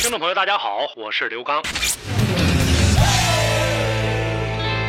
听众朋友，大家好，我是刘刚。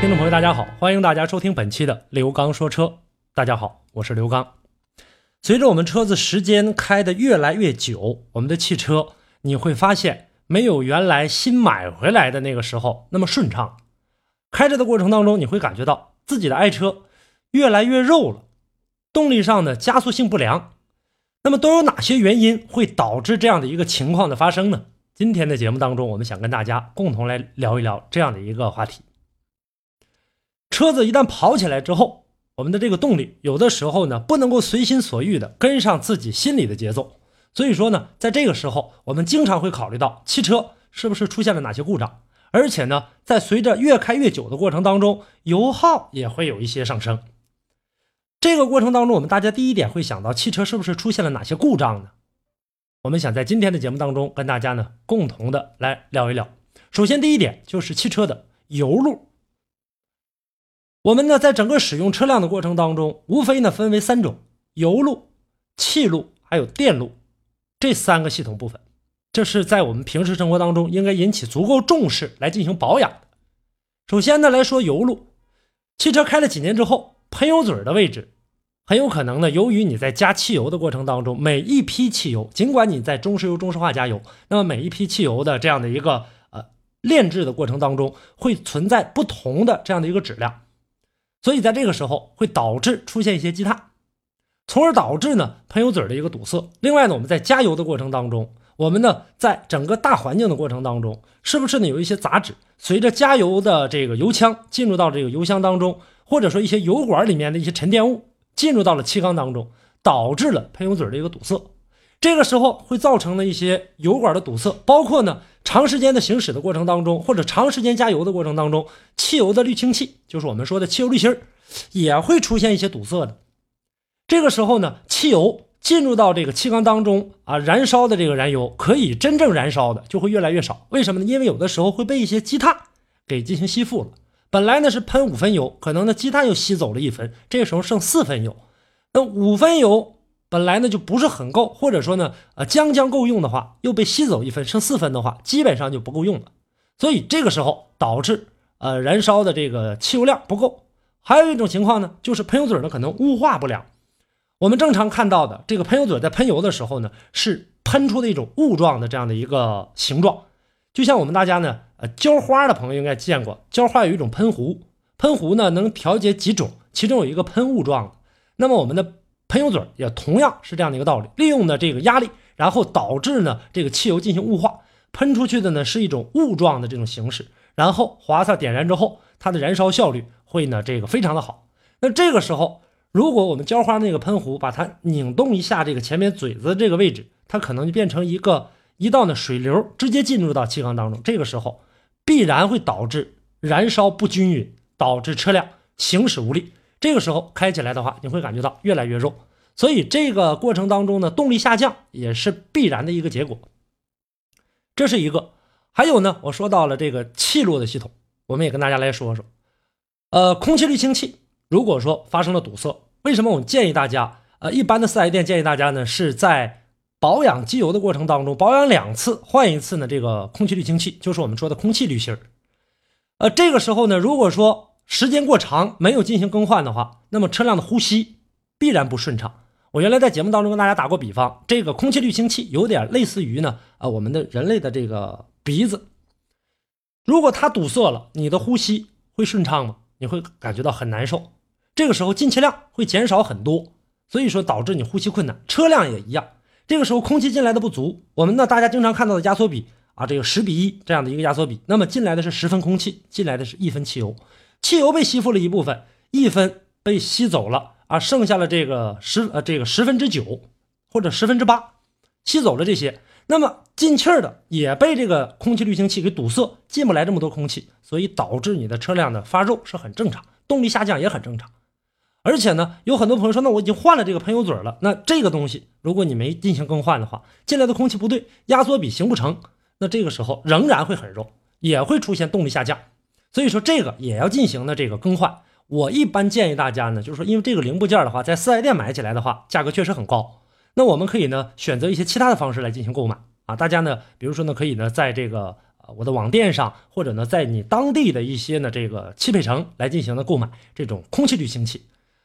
听众朋友，大家好，欢迎大家收听本期的刘刚说车。大家好，我是刘刚。随着我们车子时间开的越来越久，我们的汽车你会发现没有原来新买回来的那个时候那么顺畅。开着的过程当中，你会感觉到自己的爱车越来越肉了。动力上的加速性不良，那么都有哪些原因会导致这样的一个情况的发生呢？今天的节目当中，我们想跟大家共同来聊一聊这样的一个话题。车子一旦跑起来之后，我们的这个动力有的时候呢不能够随心所欲的跟上自己心里的节奏，所以说呢，在这个时候，我们经常会考虑到汽车是不是出现了哪些故障，而且呢，在随着越开越久的过程当中，油耗也会有一些上升。这个过程当中，我们大家第一点会想到汽车是不是出现了哪些故障呢？我们想在今天的节目当中跟大家呢共同的来聊一聊。首先，第一点就是汽车的油路。我们呢在整个使用车辆的过程当中，无非呢分为三种：油路、气路还有电路这三个系统部分。这是在我们平时生活当中应该引起足够重视来进行保养的。首先呢来说油路，汽车开了几年之后，喷油嘴的位置。很有可能呢，由于你在加汽油的过程当中，每一批汽油，尽管你在中石油、中石化加油，那么每一批汽油的这样的一个呃炼制的过程当中，会存在不同的这样的一个质量，所以在这个时候会导致出现一些积碳，从而导致呢喷油嘴的一个堵塞。另外呢，我们在加油的过程当中，我们呢在整个大环境的过程当中，是不是呢有一些杂质随着加油的这个油枪进入到这个油箱当中，或者说一些油管里面的一些沉淀物。进入到了气缸当中，导致了喷油嘴的一个堵塞。这个时候会造成了一些油管的堵塞，包括呢长时间的行驶的过程当中，或者长时间加油的过程当中，汽油的滤清器，就是我们说的汽油滤芯也会出现一些堵塞的。这个时候呢，汽油进入到这个气缸当中啊，燃烧的这个燃油可以真正燃烧的就会越来越少。为什么呢？因为有的时候会被一些积碳给进行吸附了。本来呢是喷五分油，可能呢积碳又吸走了一分，这个时候剩四分油。那五分油本来呢就不是很够，或者说呢呃将将够用的话，又被吸走一分，剩四分的话，基本上就不够用了。所以这个时候导致呃燃烧的这个汽油量不够。还有一种情况呢，就是喷油嘴呢可能雾化不良。我们正常看到的这个喷油嘴在喷油的时候呢，是喷出的一种雾状的这样的一个形状，就像我们大家呢。浇花的朋友应该见过，浇花有一种喷壶，喷壶呢能调节几种，其中有一个喷雾状的。那么我们的喷油嘴也同样是这样的一个道理，利用的这个压力，然后导致呢这个汽油进行雾化，喷出去的呢是一种雾状的这种形式，然后划擦点燃之后，它的燃烧效率会呢这个非常的好。那这个时候，如果我们浇花那个喷壶把它拧动一下，这个前面嘴子这个位置，它可能就变成一个。一道呢水流直接进入到气缸当中，这个时候必然会导致燃烧不均匀，导致车辆行驶无力。这个时候开起来的话，你会感觉到越来越肉，所以这个过程当中呢，动力下降也是必然的一个结果。这是一个，还有呢，我说到了这个气路的系统，我们也跟大家来说说。呃，空气滤清器如果说发生了堵塞，为什么我们建议大家？呃，一般的四 S 店建议大家呢是在。保养机油的过程当中，保养两次换一次呢，这个空气滤清器就是我们说的空气滤芯儿。呃，这个时候呢，如果说时间过长没有进行更换的话，那么车辆的呼吸必然不顺畅。我原来在节目当中跟大家打过比方，这个空气滤清器有点类似于呢，呃，我们的人类的这个鼻子，如果它堵塞了，你的呼吸会顺畅吗？你会感觉到很难受。这个时候进气量会减少很多，所以说导致你呼吸困难。车辆也一样。这个时候空气进来的不足，我们呢大家经常看到的压缩比啊，这个十比一这样的一个压缩比，那么进来的是十分空气，进来的是一分汽油，汽油被吸附了一部分，一分被吸走了啊，剩下了这个十呃这个十分之九或者十分之八，吸走了这些，那么进气儿的也被这个空气滤清器给堵塞，进不来这么多空气，所以导致你的车辆的发热是很正常，动力下降也很正常。而且呢，有很多朋友说，那我已经换了这个喷油嘴了，那这个东西如果你没进行更换的话，进来的空气不对，压缩比行不成，那这个时候仍然会很肉，也会出现动力下降。所以说这个也要进行的这个更换。我一般建议大家呢，就是说因为这个零部件的话，在四 S 店买起来的话，价格确实很高。那我们可以呢选择一些其他的方式来进行购买啊。大家呢，比如说呢，可以呢在这个呃我的网店上，或者呢在你当地的一些呢这个汽配城来进行的购买这种空气滤清器。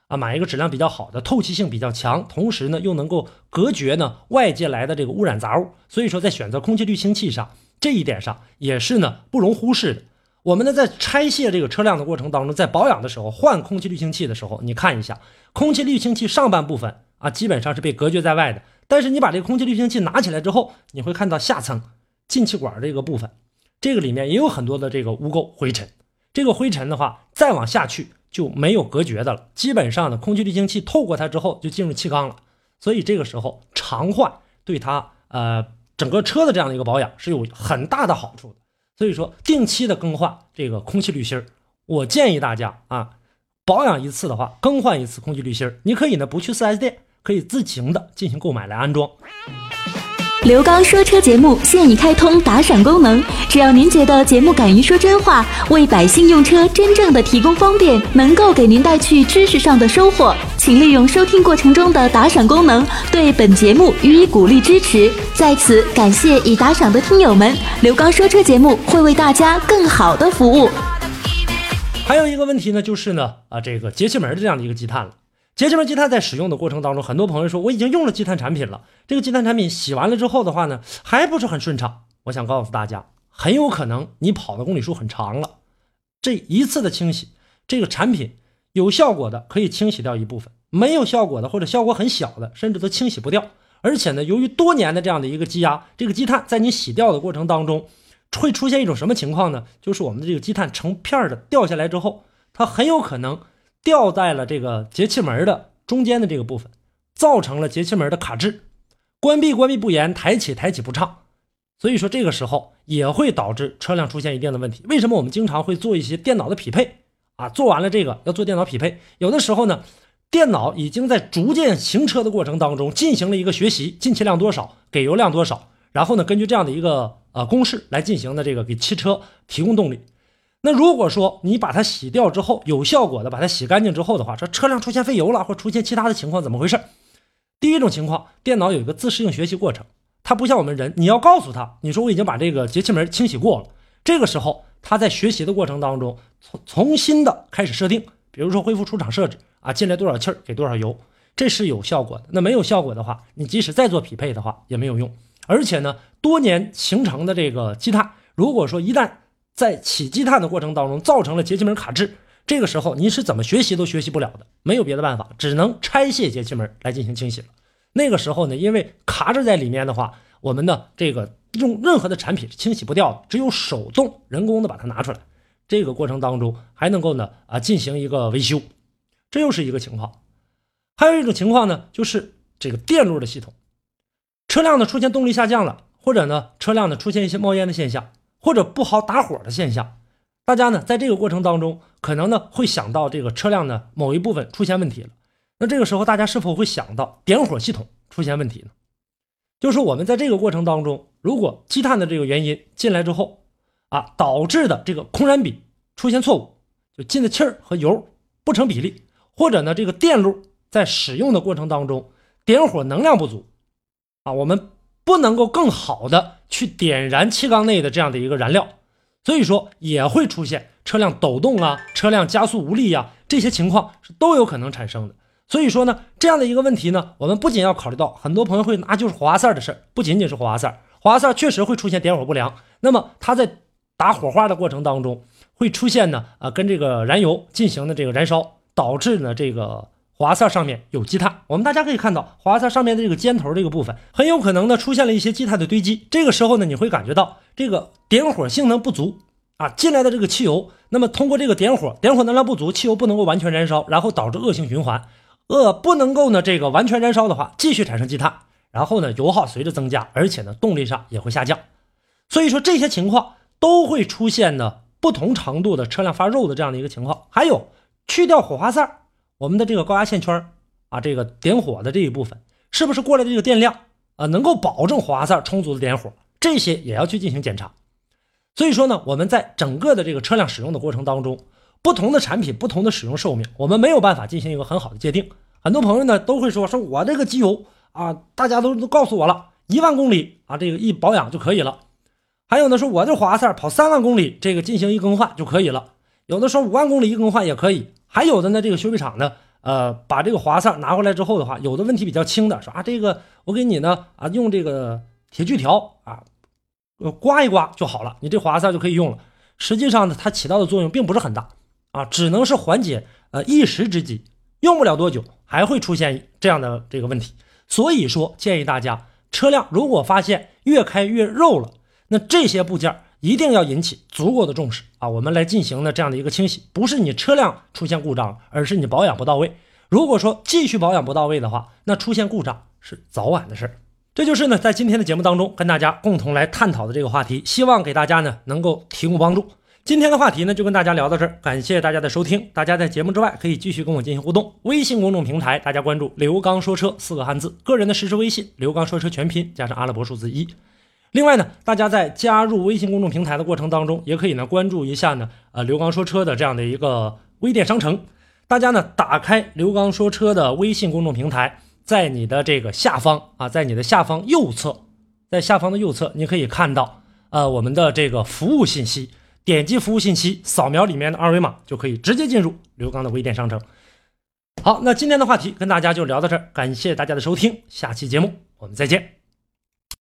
啊，买一个质量比较好的，透气性比较强，同时呢又能够隔绝呢外界来的这个污染杂物。所以说，在选择空气滤清器上，这一点上也是呢不容忽视的。我们呢在拆卸这个车辆的过程当中，在保养的时候换空气滤清器的时候，你看一下空气滤清器上半部分啊，基本上是被隔绝在外的。但是你把这个空气滤清器拿起来之后，你会看到下层进气管这个部分，这个里面也有很多的这个污垢灰尘。这个灰尘的话，再往下去。就没有隔绝的了，基本上呢，空气滤清器透过它之后就进入气缸了，所以这个时候常换对它呃整个车的这样的一个保养是有很大的好处的。所以说定期的更换这个空气滤芯儿，我建议大家啊，保养一次的话更换一次空气滤芯儿，你可以呢不去 4S 店，可以自行的进行购买来安装。刘刚说车节目现已开通打赏功能，只要您觉得节目敢于说真话，为百姓用车真正的提供方便，能够给您带去知识上的收获，请利用收听过程中的打赏功能，对本节目予以鼓励支持。在此感谢已打赏的听友们，刘刚说车节目会为大家更好的服务。还有一个问题呢，就是呢，啊，这个节气门的这样的一个积碳了。节气门积碳在使用的过程当中，很多朋友说我已经用了积碳产品了，这个积碳产品洗完了之后的话呢，还不是很顺畅。我想告诉大家，很有可能你跑的公里数很长了，这一次的清洗，这个产品有效果的可以清洗掉一部分，没有效果的或者效果很小的，甚至都清洗不掉。而且呢，由于多年的这样的一个积压，这个积碳在你洗掉的过程当中，会出现一种什么情况呢？就是我们的这个积碳成片的掉下来之后，它很有可能。掉在了这个节气门的中间的这个部分，造成了节气门的卡滞，关闭关闭不严，抬起抬起不畅，所以说这个时候也会导致车辆出现一定的问题。为什么我们经常会做一些电脑的匹配啊？做完了这个要做电脑匹配，有的时候呢，电脑已经在逐渐行车的过程当中进行了一个学习，进气量多少，给油量多少，然后呢，根据这样的一个呃公式来进行的这个给汽车提供动力。那如果说你把它洗掉之后有效果的，把它洗干净之后的话，这车辆出现费油了或出现其他的情况，怎么回事？第一种情况，电脑有一个自适应学习过程，它不像我们人，你要告诉他，你说我已经把这个节气门清洗过了，这个时候它在学习的过程当中重重新的开始设定，比如说恢复出厂设置啊，进来多少气儿给多少油，这是有效果的。那没有效果的话，你即使再做匹配的话也没有用。而且呢，多年形成的这个积碳，如果说一旦在起积碳的过程当中，造成了节气门卡滞，这个时候你是怎么学习都学习不了的，没有别的办法，只能拆卸节气门来进行清洗了。那个时候呢，因为卡着在里面的话，我们的这个用任何的产品是清洗不掉的，只有手动人工的把它拿出来。这个过程当中还能够呢啊进行一个维修，这又是一个情况。还有一种情况呢，就是这个电路的系统，车辆呢出现动力下降了，或者呢车辆呢出现一些冒烟的现象。或者不好打火的现象，大家呢在这个过程当中，可能呢会想到这个车辆的某一部分出现问题了。那这个时候，大家是否会想到点火系统出现问题呢？就是我们在这个过程当中，如果积碳的这个原因进来之后，啊，导致的这个空燃比出现错误，就进的气儿和油不成比例，或者呢这个电路在使用的过程当中点火能量不足，啊，我们。不能够更好的去点燃气缸内的这样的一个燃料，所以说也会出现车辆抖动啊，车辆加速无力呀，这些情况是都有可能产生的。所以说呢，这样的一个问题呢，我们不仅要考虑到很多朋友会拿就是火花塞的事儿不仅仅是火花塞，火花塞确实会出现点火不良，那么它在打火花的过程当中会出现呢，啊，跟这个燃油进行的这个燃烧，导致呢这个。火花塞上面有积碳，我们大家可以看到，火花塞上面的这个尖头这个部分，很有可能呢出现了一些积碳的堆积。这个时候呢，你会感觉到这个点火性能不足啊，进来的这个汽油，那么通过这个点火，点火能量不足，汽油不能够完全燃烧，然后导致恶性循环，呃，不能够呢这个完全燃烧的话，继续产生积碳，然后呢油耗随着增加，而且呢动力上也会下降。所以说这些情况都会出现呢不同程度的车辆发肉的这样的一个情况。还有去掉火花塞，我们的这个高压线圈啊，这个点火的这一部分是不是过来的这个电量啊，能够保证火花塞充足的点火？这些也要去进行检查。所以说呢，我们在整个的这个车辆使用的过程当中，不同的产品、不同的使用寿命，我们没有办法进行一个很好的界定。很多朋友呢都会说，说我这个机油啊，大家都都告诉我了，一万公里啊，这个一保养就可以了。还有呢，说我这火花塞跑三万公里，这个进行一更换就可以了。有的说五万公里一更换也可以。还有的呢，这个修理厂呢，呃，把这个火花塞拿回来之后的话，有的问题比较轻的，说啊，这个我给你呢啊，用这个铁锯条啊。呃，刮一刮就好了，你这火花塞就可以用了。实际上呢，它起到的作用并不是很大啊，只能是缓解呃一时之急，用不了多久还会出现这样的这个问题。所以说，建议大家车辆如果发现越开越肉了，那这些部件一定要引起足够的重视啊，我们来进行呢这样的一个清洗。不是你车辆出现故障，而是你保养不到位。如果说继续保养不到位的话，那出现故障是早晚的事儿。这就是呢，在今天的节目当中跟大家共同来探讨的这个话题，希望给大家呢能够提供帮助。今天的话题呢就跟大家聊到这儿，感谢大家的收听。大家在节目之外可以继续跟我进行互动，微信公众平台大家关注“刘刚说车”四个汉字，个人的实时微信“刘刚说车”全拼加上阿拉伯数字一。另外呢，大家在加入微信公众平台的过程当中，也可以呢关注一下呢呃刘刚说车的这样的一个微店商城。大家呢打开刘刚说车的微信公众平台。在你的这个下方啊，在你的下方右侧，在下方的右侧，你可以看到呃我们的这个服务信息，点击服务信息，扫描里面的二维码，就可以直接进入刘刚的微店商城。好，那今天的话题跟大家就聊到这儿，感谢大家的收听，下期节目我们再见。